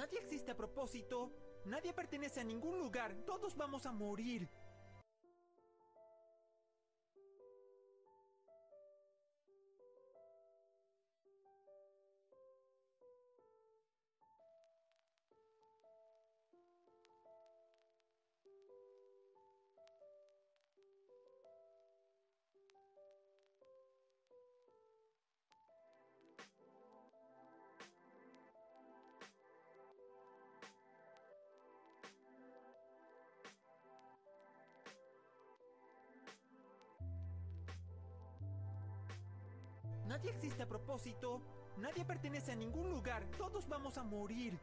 Nadie existe a propósito. Nadie pertenece a ningún lugar. Todos vamos a morir. Nadie pertenece a ningún lugar. Todos vamos a morir.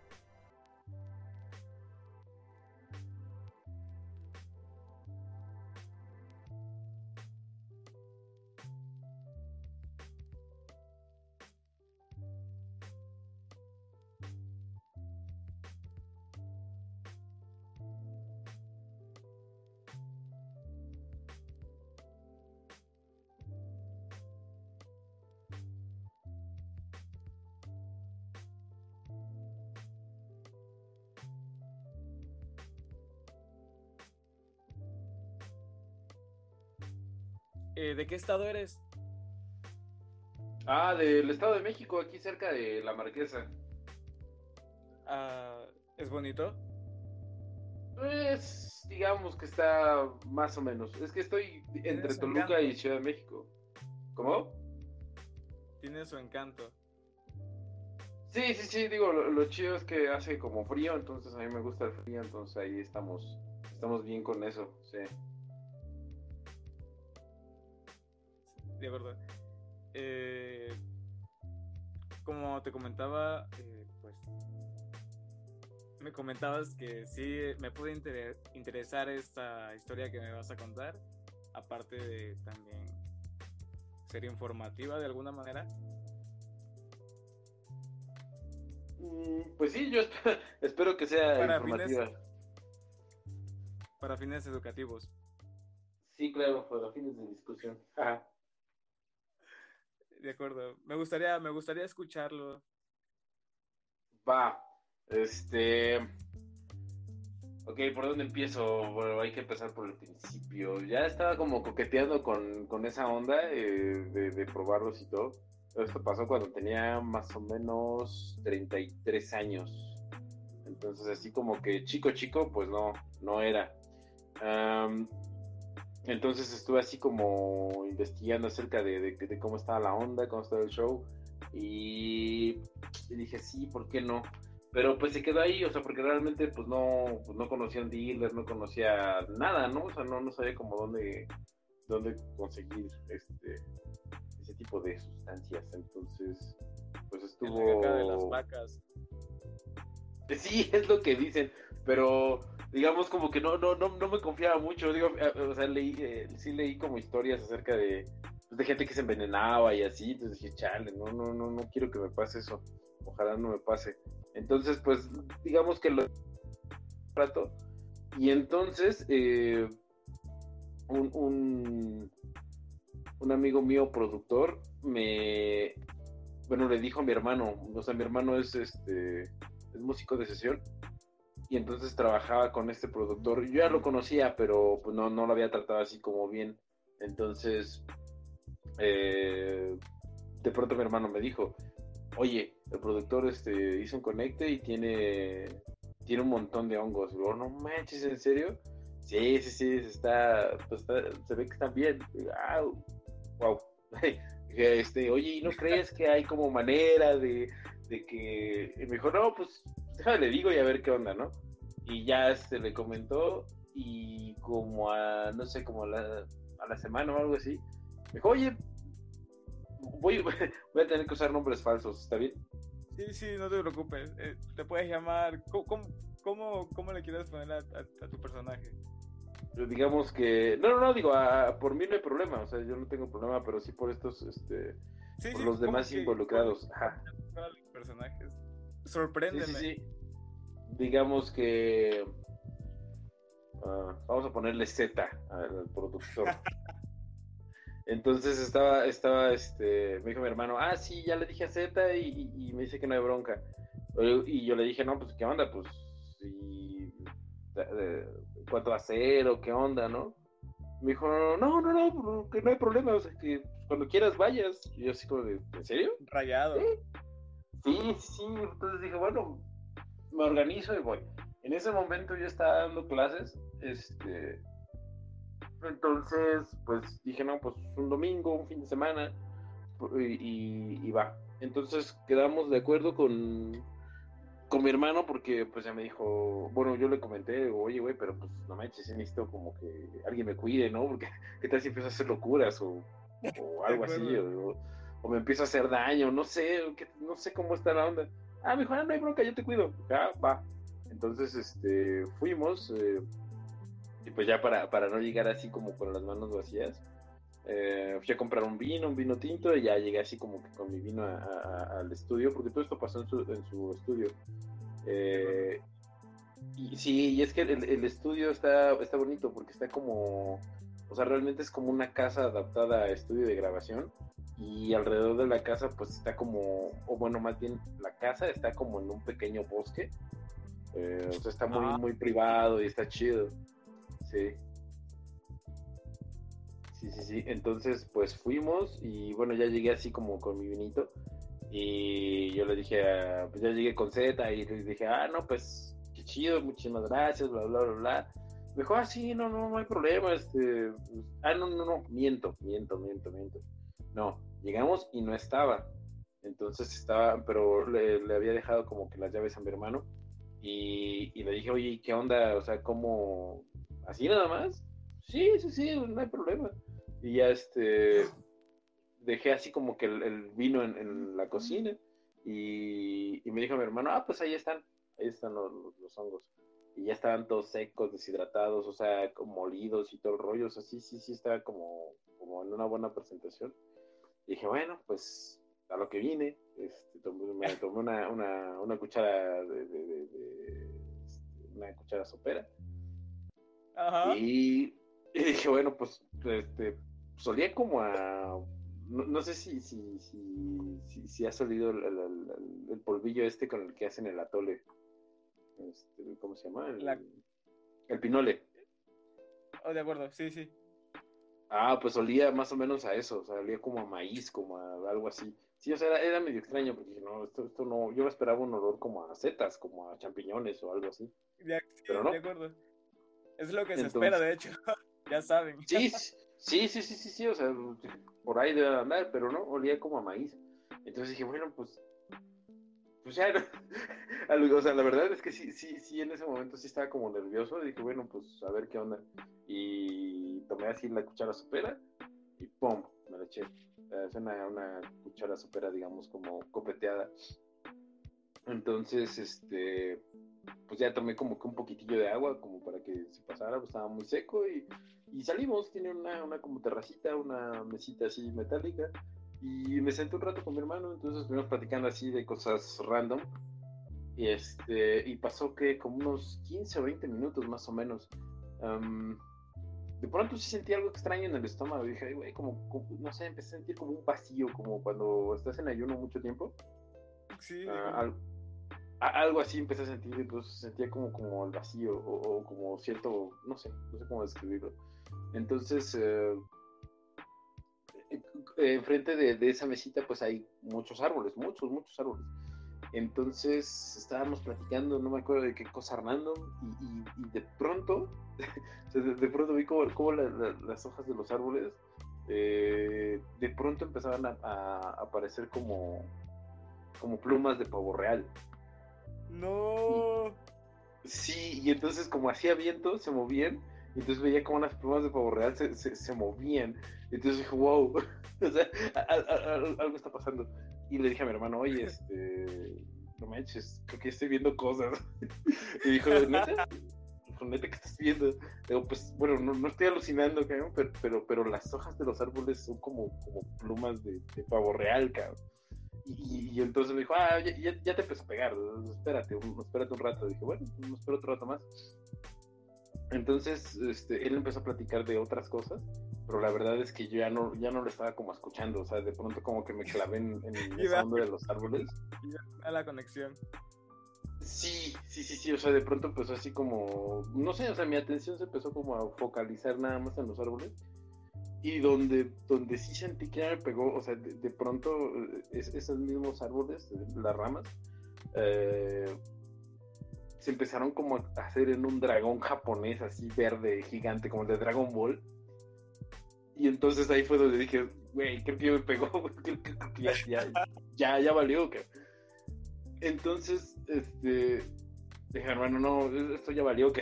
Eh, ¿De qué estado eres? Ah, del Estado de México, aquí cerca de La Marquesa. Ah, ¿Es bonito? Pues, digamos que está más o menos. Es que estoy entre Toluca y Ciudad de México. ¿Cómo? Tiene su encanto. Sí, sí, sí, digo, lo, lo chido es que hace como frío, entonces a mí me gusta el frío, entonces ahí estamos, estamos bien con eso, sí. De verdad. Eh, como te comentaba, eh, pues me comentabas que sí me puede inter- interesar esta historia que me vas a contar, aparte de también ser informativa de alguna manera. Mm, Pues sí, yo esp- espero que sea Para informativa. para fines educativos. Sí, claro, para fines de discusión. Ajá. De acuerdo. Me gustaría, me gustaría escucharlo. Va, este... Ok, ¿por dónde empiezo? Bueno, hay que empezar por el principio. Ya estaba como coqueteando con, con esa onda eh, de, de probarlos y todo. Esto pasó cuando tenía más o menos 33 años. Entonces, así como que chico, chico, pues no, no era. Entonces estuve así como investigando acerca de, de- de cómo estaba la onda, cómo estaba el show. Y, dije, sí, ¿por qué no? Pero pues se quedó ahí, o sea, porque realmente pues no, pues, no conocía un dealer, no conocía nada, ¿no? O sea, no, no sabía como dónde, dónde conseguir este ese tipo de sustancias. Entonces, pues la caca de las estuvo... vacas. Sí, es lo que dicen, pero digamos como que no, no, no, no me confiaba mucho, digo, eh, o sea, leí, eh, sí leí como historias acerca de, pues, de gente que se envenenaba y así, entonces dije, chale, no, no, no, no quiero que me pase eso, ojalá no me pase. Entonces, pues, digamos que lo trato, y entonces, eh, un, un, un amigo mío productor me, bueno, le dijo a mi hermano, o sea, mi hermano es este es músico de sesión y entonces trabajaba con este productor. Yo ya lo conocía, pero pues no, no lo había tratado así como bien. Entonces, eh, de pronto mi hermano me dijo, oye, el productor este, hizo un conecte y tiene, tiene un montón de hongos. Y no manches, ¿en serio? Sí, sí, sí, está, pues, se ve que están bien. Wow, wow. Este, oye, ¿y no crees que hay como manera de, de que y me dijo, no, pues déjame le digo y a ver qué onda, ¿no? Y ya se le comentó y como a, no sé, como a la, a la semana o algo así, me dijo, oye, voy, voy a tener que usar nombres falsos, ¿está bien? Sí, sí, no te preocupes. Eh, te puedes llamar. ¿Cómo, cómo, cómo, le quieres poner a, a- a tu personaje? Digamos que, no, no, no, digo, a- por mí no hay problema, o sea, yo no tengo problema, pero sí por estos, este, Sí, por sí, los ¿cómo demás que- involucrados. Ajá. los personajes. Sorpréndeme. sí, sí. Digamos que. ah, vamos a ponerle Z al productor. Entonces estaba, estaba, este, me dijo mi hermano, ah, sí, ya le dije a Z y, y- y me dice que no hay bronca. Y yo le dije, no, pues, ¿qué onda? Pues, y, eh, ¿cuánto va a ser o qué onda, no? Me dijo, no, no, no, que no hay problema, o sea, que cuando quieras vayas. Y yo así como de, ¿en serio? Rayado. Sí, sí, entonces dije, bueno, me organizo y voy. En ese momento yo estaba dando clases, este, entonces, pues dije, no, pues un domingo, un fin de semana, y, y- y va. Entonces quedamos de acuerdo con, con mi hermano porque pues ya me dijo, bueno, yo le comenté, oye, güey, pero pues no manches, sí necesito como que alguien me cuide, ¿no? Porque qué tal si empiezo a hacer locuras o, o algo así, o, o me empiezo a hacer daño, no sé, no sé cómo está la onda. Ah, me dijo, ah, no hay bronca, yo te cuido. Ya, va. Entonces, este, fuimos, eh, y pues ya para, para no llegar así como con las manos vacías, eh, fui a comprar un vino, un vino tinto, y ya llegué así como con mi vino a- a- al estudio, porque todo esto pasó en su, en su estudio. Eh, sí, y es que el, el estudio está, está bonito, porque está como, o sea, realmente es como una casa adaptada a estudio de grabación, y alrededor de la casa pues está como, o bueno, más bien la casa está como en un pequeño bosque, eh, o sea, está muy, Ah. muy privado y está chido, sí. Sí, sí, sí. Entonces, pues fuimos y bueno, ya llegué así como con mi vinito. Y yo le dije, a- pues ya llegué con Z y le dije, ah, no, pues qué chido, muchísimas gracias, bla, bla, bla, bla. Me dijo, ah, sí, no, no, no hay problema, este, ah, no, no, no, miento, miento, miento, miento. No, llegamos y no estaba. Entonces estaba, pero le, le había dejado como que las llaves a mi hermano. Y, y le dije, oye, ¿qué onda? O sea, ¿cómo? ¿Así nada más? Sí, sí, sí, no hay problema. Y ya este dejé así como que el, el vino en, en la cocina y, y me dijo mi hermano, ah, pues ahí están, ahí están los, los- los hongos. Y ya estaban todos secos, deshidratados, o sea, como molidos y todo el rollo, o sea, sí, sí, sí, estaba como, como en una buena presentación. Y dije, bueno, pues a lo que vine, este, tomé- me tomé una, una, una cuchara de, de- de- de- este, una cuchara sopera Ajá. y, y dije, bueno, pues este, solía como a. No, no sé si, si, si, si, si has olido el, el- el- el polvillo este con el que hacen el atole. Este, ¿Cómo se llama? El, La- el pinole. Oh, de acuerdo, sí, sí. Ah, pues olía más o menos a eso, o sea, olía como a maíz, como a algo así. Sí, o sea, era, era medio extraño porque dije, no, esto, esto no, yo esperaba un olor como a setas, como a champiñones o algo así. De, sí, Pero no. de acuerdo. Es lo que se espera, de hecho. ya saben. Sí, sí, sí, sí, sí, sí, o sea, por ahí debe andar, pero no, olía como a maíz. Entonces dije, bueno, pues, pues ya, o sea, la verdad es que sí, sí, sí, en ese momento sí estaba como nervioso. Dije, bueno, pues a ver qué onda. Y tomé así la cuchara sopera y ¡pum! Me la eché. Es una, una cuchara sopera, digamos, como copeteada. Entonces, este, pues ya tomé como que un poquitillo de agua, como para que se pasara, pues estaba muy seco y, y salimos, tiene una, una como terracita, una mesita así metálica, y me senté un rato con mi hermano, entonces estuvimos platicando así de cosas random, y este, y pasó que como unos 15 o 20 minutos más o menos, am, de pronto sí sentí algo extraño en el estómago, dije, "Ay, güey, como, como- no sé, empecé a sentir como un vacío, como cuando estás en ayuno mucho tiempo, Sí, de Ah, acuerdo. al- a- algo así empecé a sentir, entonces sentía como, como el vacío o, o como cierto, no sé, no sé cómo describirlo. Entonces, eh, eh, enfrente de, de esa mesita pues hay muchos árboles, muchos, muchos árboles. Entonces estábamos platicando, no me acuerdo de qué cosa random, y, y- y de pronto, o sea, de, de pronto vi como, como la- la- las hojas de los árboles, eh, de pronto empezaban a, a aparecer como, como plumas de pavo real. No. Sí, y entonces como hacía viento, se movían, y entonces veía como unas plumas de pavo real se, se, se movían. Entonces dije, wow, o sea, a- a- a- algo está pasando. Y le dije a mi hermano, oye, este, no manches, creo que estoy viendo cosas. Y dijo, ¿neta? ¿neta qué estás viendo? Digo, pues, bueno, no, no estoy alucinando, cabrón, pero, pero, pero las hojas de los árboles son como, como plumas de, de pavo real, cabrón. Y, y entonces me dijo, ah, ya, ya, te empezó a pegar, espérate, espérate un rato. Dije, bueno, pues, espero otro rato más. Entonces, este, él empezó a platicar de otras cosas, pero la verdad es que yo ya no, ya no lo estaba como escuchando, o sea, de pronto como que me clavé en, en esa onda de los árboles. A la conexión. Sí, sí, sí, sí, o sea, de pronto empezó así como, no sé, o sea, mi atención se empezó como a focalizar nada más en los árboles y donde, donde sí sentí que ya me pegó, o sea, de, pronto eh, esos mismos árboles, eh, las ramas, eh, se empezaron como a hacer en un dragón japonés así verde, gigante, como el de Dragon Ball. Y entonces ahí fue donde dije, güey, creo que ya me pegó, creo, que ya, ya, ya, ya valió. Entonces, este, dije, hermano, no, esto ya valió. que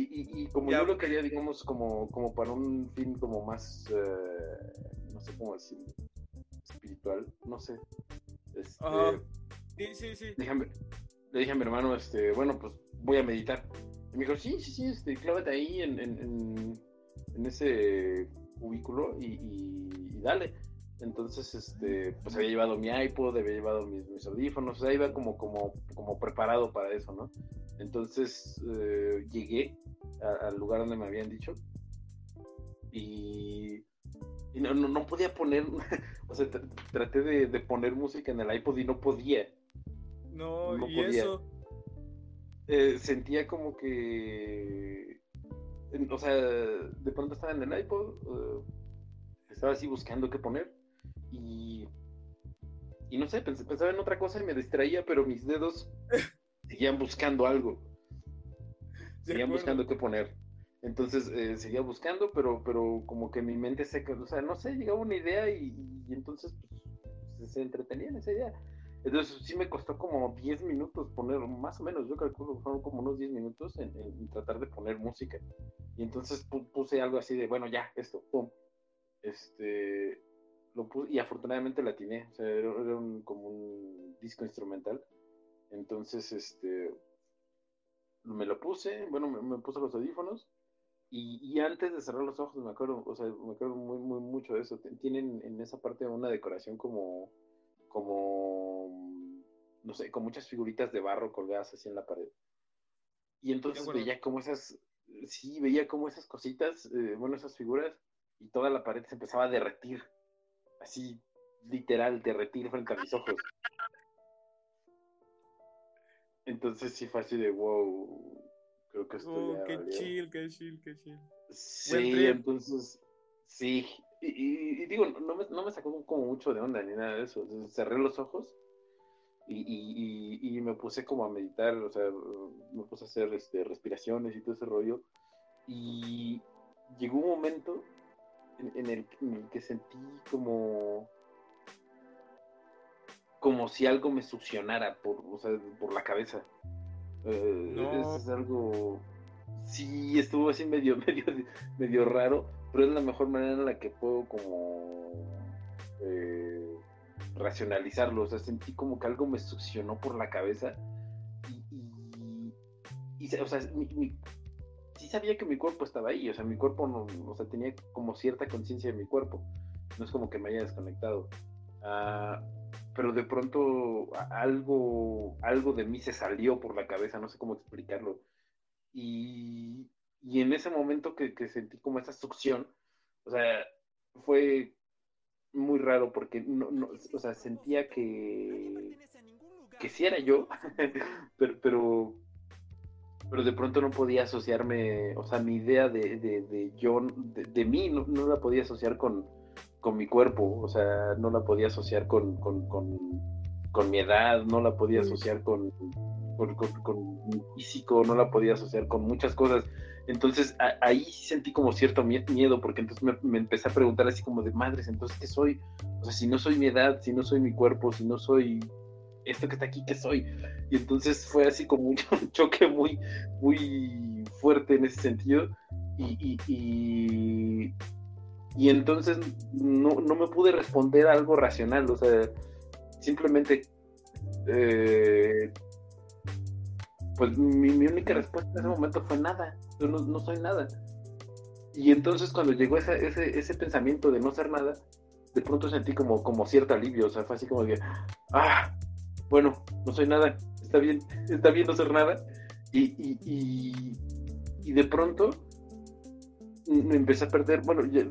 y, como yo lo quería, digamos, como, como para un fin como más, eh, no sé cómo decir, espiritual, no sé. Este, sí, sí, sí. Le dije a mi hermano, este, bueno, pues voy a meditar. Y me dijo, sí, sí, sí, este, clávate ahí en, en, en, ese cubículo y, y, dale. Entonces, este, pues había llevado mi iPod, había llevado mis, mis audífonos, o sea, iba como, como, como preparado para eso, ¿no? Entonces eh, llegué al lugar donde me habían dicho y, no, no, podía poner, o sea, traté de, poner música en el iPod y no podía. No, ¿y eso? Eh, sentía como que, o sea, de pronto estaba en el iPod, eh, estaba así buscando qué poner y, y no sé, pensaba en otra cosa y me distraía, pero mis dedos seguían buscando algo. Seguían buscando qué poner. Entonces eh, seguía buscando, pero, pero como que mi mente se o sea, no sé, llegaba una idea y, entonces pues, se entretenía en esa idea. Entonces sí me costó como 10 minutos poner, más o menos, yo calculo que fueron como unos 10 minutos en, tratar de poner música. Y entonces puse algo así de, bueno, ya, esto, pum. Este, lo puse, y afortunadamente la atiné, o sea, era, un, como un disco instrumental. Entonces, este, me lo puse, bueno, me, puse los audífonos y, antes de cerrar los ojos me acuerdo, o sea, me acuerdo muy, muy mucho de eso. Tienen en esa parte una decoración como, como, no sé, con muchas figuritas de barro colgadas así en la pared. Y entonces veía como esas, sí, veía como esas cositas, eh, bueno, esas figuras, y toda la pared se empezaba a derretir, así, literal, derretir frente a mis ojos. Entonces sí fue así de wow. Creo que esto oh, qué chill, qué chill, qué chill. Sí, entonces, sí. Y, digo, no me, no me, sacó como mucho de onda ni nada de eso. cerré los ojos y, y, me puse como a meditar, o sea, me puse a hacer este, respiraciones y todo ese rollo. Y llegó un momento en el que sentí como como si algo me succionara por, o sea, por la cabeza. Eh, es algo. Sí, estuvo así medio, medio, medio raro, pero es la mejor manera en la que puedo como eh, racionalizarlo. O sea, sentí como que algo me succionó por la cabeza y, y, o sea, sí sabía que mi cuerpo estaba ahí, o sea, mi cuerpo no, o sea, tenía como cierta conciencia de mi cuerpo. No es como que me haya desconectado. Ah, pero de pronto algo, algo de mí se salió por la cabeza, no sé cómo explicarlo. Y, y en ese momento que, que, sentí como esa succión, o sea, fue muy raro porque no, no o sea, sentía que, que sí era yo, pero, pero, pero, de pronto no podía asociarme, o sea, mi idea de, de, de yo, de, de mí, no, no la podía asociar con, con mi cuerpo, o sea, no la podía asociar con, con, mi edad, no la podía asociar con, con, físico, no la podía asociar con muchas cosas. Entonces ahí sentí como cierto miedo, porque entonces me, empecé a preguntar así como de madres, entonces, ¿qué soy? O sea, si no soy mi edad, si no soy mi cuerpo, si no soy esto que está aquí, ¿qué soy? Y entonces fue así como un choque muy, muy fuerte en ese sentido. y, y entonces no, me pude responder algo racional, o sea, simplemente, eh, pues mi, única respuesta en ese momento fue nada, yo no, soy nada. Y entonces cuando llegó ese, ese, pensamiento de no ser nada, de pronto sentí como, como cierto alivio, o sea, fue así como que, ah, bueno, no soy nada, está bien, está bien no ser nada. y, y de pronto me empecé a perder, bueno, ya,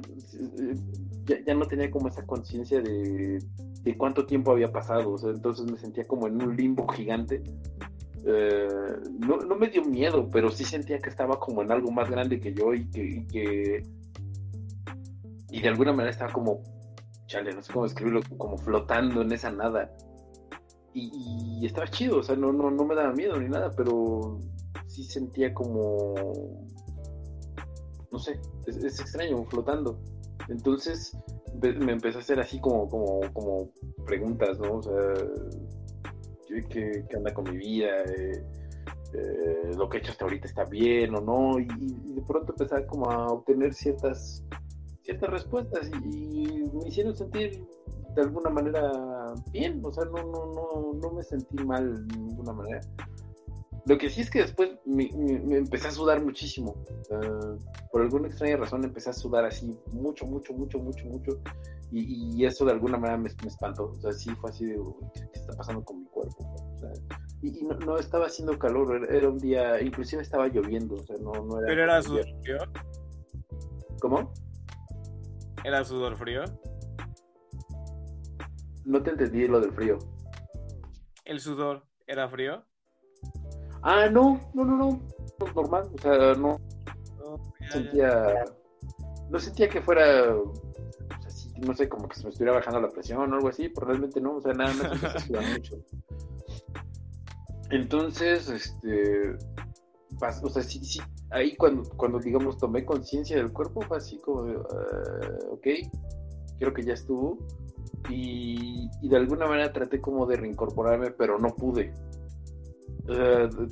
ya, no tenía como esa conciencia de, de, cuánto tiempo había pasado, o sea, entonces me sentía como en un limbo gigante eh, no, no, me dio miedo, pero sí sentía que estaba como en algo más grande que yo y que, y, que, y de alguna manera estaba como, chale, no sé cómo escribirlo, como flotando en esa nada. Y, estaba chido, o sea, no, no, no me daba miedo ni nada, pero sí sentía como, no sé, es, es extraño, flotando. Entonces me empecé a hacer así como, como, como preguntas, ¿no? O sea, ¿qué, qué anda con mi vida? Eh, eh, lo que he hecho hasta ahorita está bien o no, y, de pronto empecé como a obtener ciertas, ciertas respuestas y, me hicieron sentir de alguna manera bien, o sea, no, no, no, no me sentí mal de ninguna manera. Lo que sí es que después me, empecé a sudar muchísimo. por alguna extraña razón empecé a sudar así mucho, mucho, mucho, mucho, mucho. Y, eso de alguna manera me, espantó. O sea, sí fue así de, ¿qué está pasando con mi cuerpo? y, no, estaba haciendo calor, era, un día, inclusive estaba lloviendo. O sea, no, no era ¿Pero era sudor frío? ¿Cómo? ¿Era sudor frío? No te entendí lo del frío. ¿El sudor era frío? Ah, no, no, no, no, normal, o sea, no, sentía, no sentía que fuera, o sea, sí, no sé, como que se me estuviera bajando la presión o algo así, pero realmente no, o sea, nada más sudar mucho. Entonces, este, o sea, sí, sí, ahí cuando, cuando digamos, tomé conciencia del cuerpo, fue así como, de, uh, ok, creo que ya estuvo, y, y de alguna manera traté como de reincorporarme, pero no pude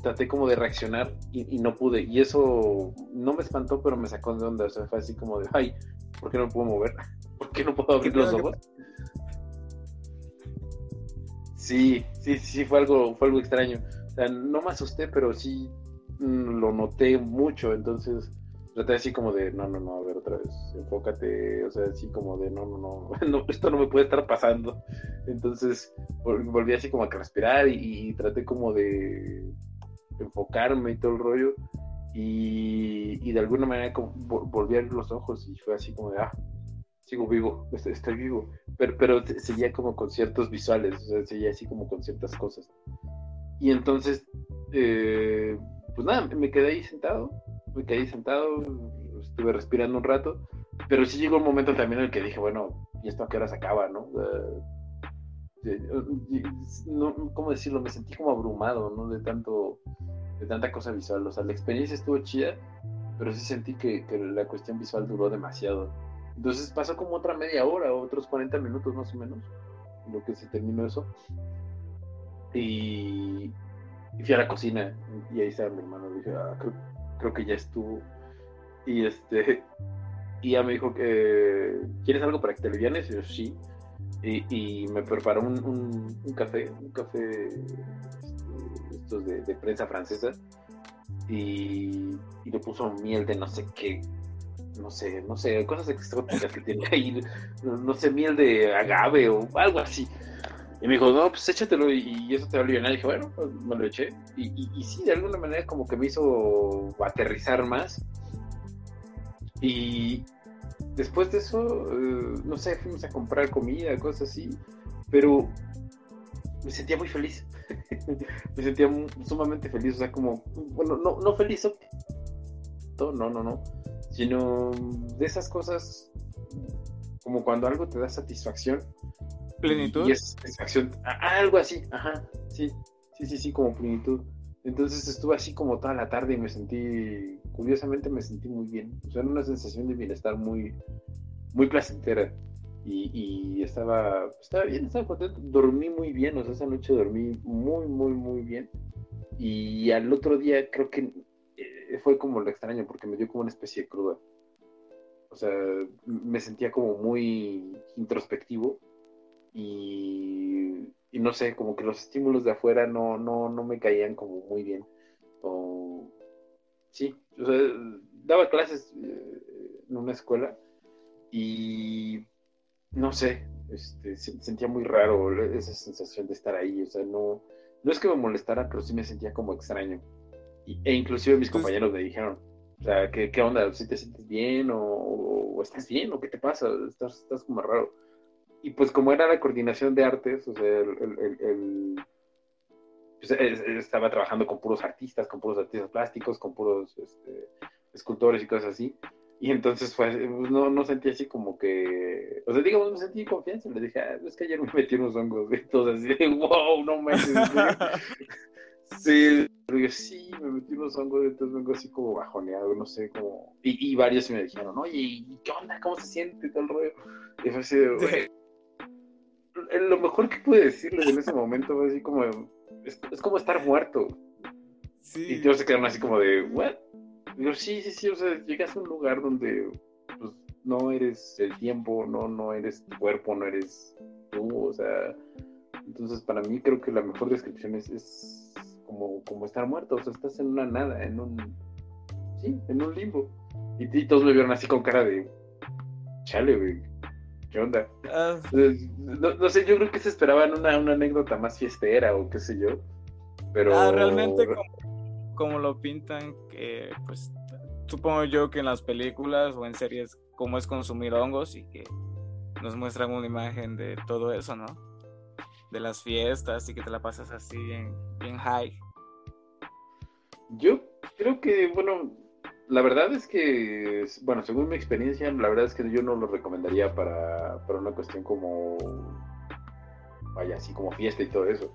traté como de reaccionar y, no pude. Y eso no me espantó, pero me sacó de onda. O sea, fue así como de, ay, ¿por qué no puedo mover? ¿Por qué no puedo abrir los ojos? Sí, sí, sí, fue algo, fue algo extraño. O sea, no me asusté, pero sí mm, lo noté mucho. Entonces, traté así como de, no, no, no, a ver otra vez, enfócate, o sea, así como de, no, no, no, no esto no me puede estar pasando. Entonces volví así como a respirar y, traté como de enfocarme y todo el rollo y, de alguna manera como, volví a abrir los ojos y fue así como de, ah, sigo vivo, estoy, vivo, pero, pero seguía como con ciertos visuales, o sea, seguía así como con ciertas cosas. Y entonces, eh, pues nada, me quedé ahí sentado me quedé sentado, estuve respirando un rato, pero sí llegó un momento también en el que dije, bueno, ¿y esto a qué hora se acaba, no? ¿Cómo decirlo? Me sentí como abrumado, ¿no? De tanto, de tanta cosa visual. O sea, la experiencia estuvo chida, pero sí sentí que, la cuestión visual duró demasiado. Entonces pasó como otra media hora, otros 40 minutos más o menos, en lo que se terminó eso. Y, fui a la cocina y ahí estaba mi hermano. Dije, ah, creo, creo que ya estuvo. Y este, y ya me dijo que, ¿quieres algo para que te alivianes? Y yo, sí. Y, me preparó un, un, café, un café este, estos de, prensa francesa. Y, y, le puso miel de no sé qué, no sé, no sé, cosas exóticas que tiene ahí, no, sé, miel de agave o algo así. Y me dijo, no, pues échatelo y, eso te va a aliviar. Y dije, bueno, pues me lo eché. Y, y, sí, de alguna manera como que me hizo aterrizar más. Y después de eso, eh, no sé, fuimos a comprar comida, cosas así. Pero me sentía muy feliz. me sentía sumamente feliz. O sea, como, bueno, no, no feliz, no, no, no. Sino de esas cosas como cuando algo te da satisfacción Plenitud. Y, es satisfacción. Algo así, ajá. Sí, sí, sí, sí, como plenitud. Entonces estuve así como toda la tarde y me sentí, curiosamente me sentí muy bien. O sea, era una sensación de bienestar muy, muy placentera. Y, y, estaba, estaba bien, estaba contento. Dormí muy bien, o sea, esa noche dormí muy, muy, muy bien. Y al otro día creo que eh, fue como lo extraño, porque me dio como una especie de cruda. O sea, me sentía como muy introspectivo y, no sé, como que los estímulos de afuera no, no, no me caían como muy bien. O, sí, o sea, daba clases eh, en una escuela y no sé, este, sentía muy raro esa sensación de estar ahí, o sea, no, no es que me molestara, pero sí me sentía como extraño. e inclusive mis compañeros me dijeron, o sea, ¿qué, qué onda? ¿Si te sientes bien o, estás bien o qué te pasa? Estás, estás como raro y pues como era la coordinación de artes, o sea, el, pues, estaba trabajando con puros artistas, con puros artistas plásticos, con puros este, escultores y cosas así. Y entonces fue, no, no sentí así como que, o sea, digamos, me sentí confianza. Le dije, ah, es que ayer me metí unos hongos, todo así, wow, no me Sí, yo, sí, me metí unos hongos, entonces vengo así como bajoneado, no sé, como... Y, y varios me dijeron, oye, ¿qué onda? ¿Cómo se siente todo el rollo? Y fue así, güey... Lo mejor que pude decirles en ese momento fue así como, es, como estar muerto. Sí. Y todos se quedaron así como de, ¿what? Digo, sí, sí, sí, o sea, llegas a un lugar donde pues, no eres el tiempo, no, no eres tu cuerpo, no eres tú, o sea, entonces para mí creo que la mejor descripción es, es como, como estar muerto, o sea, estás en una nada, en un, sí, en un limbo. Y, todos me vieron así con cara de, chale, güey, ¿qué onda? Ah. No, sé, yo creo que se esperaban una, una anécdota más fiestera o qué sé yo, pero... Ah, realmente como, como lo pintan, que pues supongo yo que en las películas o en series como es consumir hongos y que nos muestran una imagen de todo eso, ¿no? De las fiestas y que te la pasas así en, en high. Yo creo que, bueno, la verdad es que, bueno, según mi experiencia, la verdad es que yo no lo recomendaría para, una cuestión como, vaya, así como fiesta y todo eso.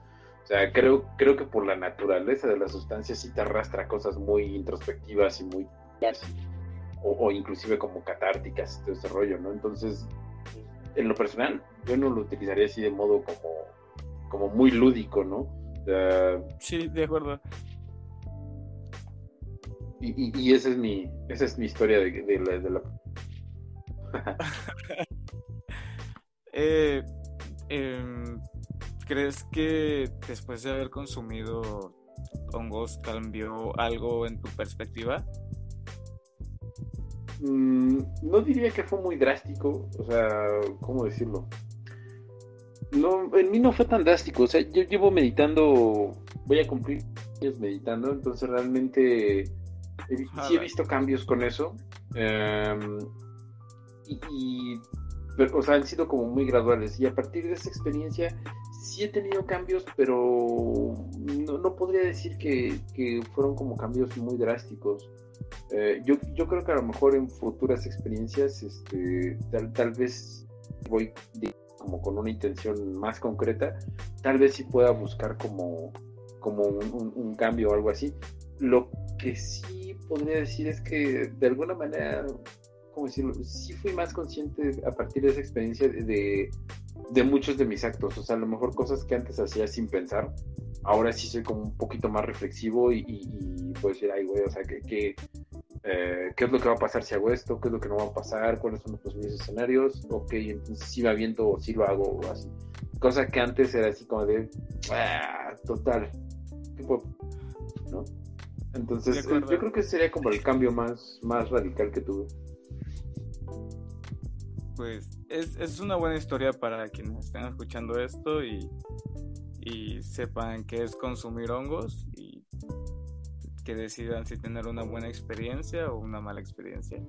O sea, creo, creo que por la naturaleza de la sustancia sí te arrastra cosas muy introspectivas y muy... O, o inclusive como catárticas, todo ese rollo, ¿no? Entonces, en lo personal, yo no lo utilizaría así de modo como, como muy lúdico, ¿no? sí, de acuerdo. Y, y, esa es mi esa es mi historia de, de la... Eh, em, ¿Crees que después de haber consumido hongos cambió algo en tu perspectiva? Mm, no diría que fue muy drástico, o sea, ¿cómo decirlo? No, en mí no fue tan drástico, o sea, yo llevo meditando, voy a cumplir meditando, entonces realmente sí he visto cambios con eso. Em, y, o sea, han sido como muy graduales. Y a partir de esa experiencia sí he tenido cambios, pero no, podría decir que, fueron como cambios muy drásticos. Eh, yo, yo creo que a lo mejor en futuras experiencias, este, tal, vez voy como con una intención más concreta, tal vez sí pueda buscar como, como un, un cambio o algo así. Lo que sí podría decir es que de alguna manera, ¿cómo decirlo? Sí fui más consciente a partir de esa experiencia de, de, muchos de mis actos. O sea, a lo mejor cosas que antes hacía sin pensar, ahora sí soy como un poquito más reflexivo y, y, puedo decir, ay, güey, o sea, que, eh, ¿qué es lo que va a pasar si hago esto? ¿Qué es lo que no va a pasar? ¿Cuáles son los posibles escenarios? Ok, entonces sí me aviento o sí lo hago o así. Cosa que antes era así como de, ah, total, tipo, ¿no? Entonces, yo creo que sería como el cambio más, más radical que tuve. Pues es, es una buena historia para quienes estén escuchando esto y, y sepan qué es consumir hongos y que decidan si tener una buena experiencia o una mala experiencia.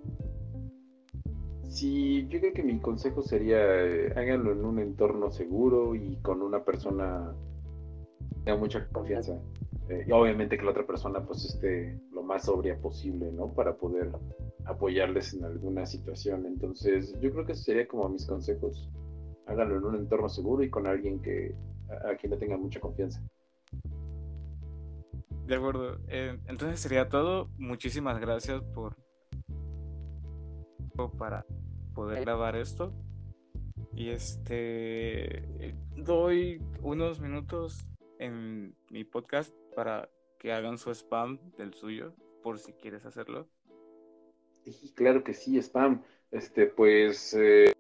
Sí, yo creo que mi consejo sería eh, háganlo en un entorno seguro y con una persona que tenga mucha confianza. Eh, y obviamente que la otra persona pues esté lo más sobria posible, ¿no? Para poder apoyarles en alguna situación. Entonces, yo creo que esos serían como mis consejos. Háganlo en un entorno seguro y con alguien que a, quien le tenga mucha confianza. De acuerdo. Eh, entonces sería todo. Muchísimas gracias por para poder grabar esto. Y este doy unos minutos en mi podcast para que hagan su spam del suyo, por si quieres hacerlo. claro que sí, spam. Este, pues eh,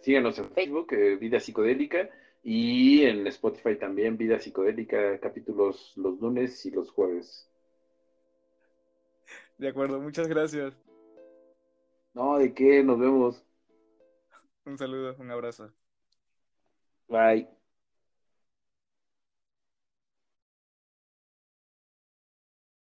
síganos en Facebook, eh, Vida Psicodélica, y en Spotify también, Vida Psicodélica, capítulos los lunes y los jueves. De acuerdo, muchas gracias. No, de qué, nos vemos. Un saludo, un abrazo. Bye.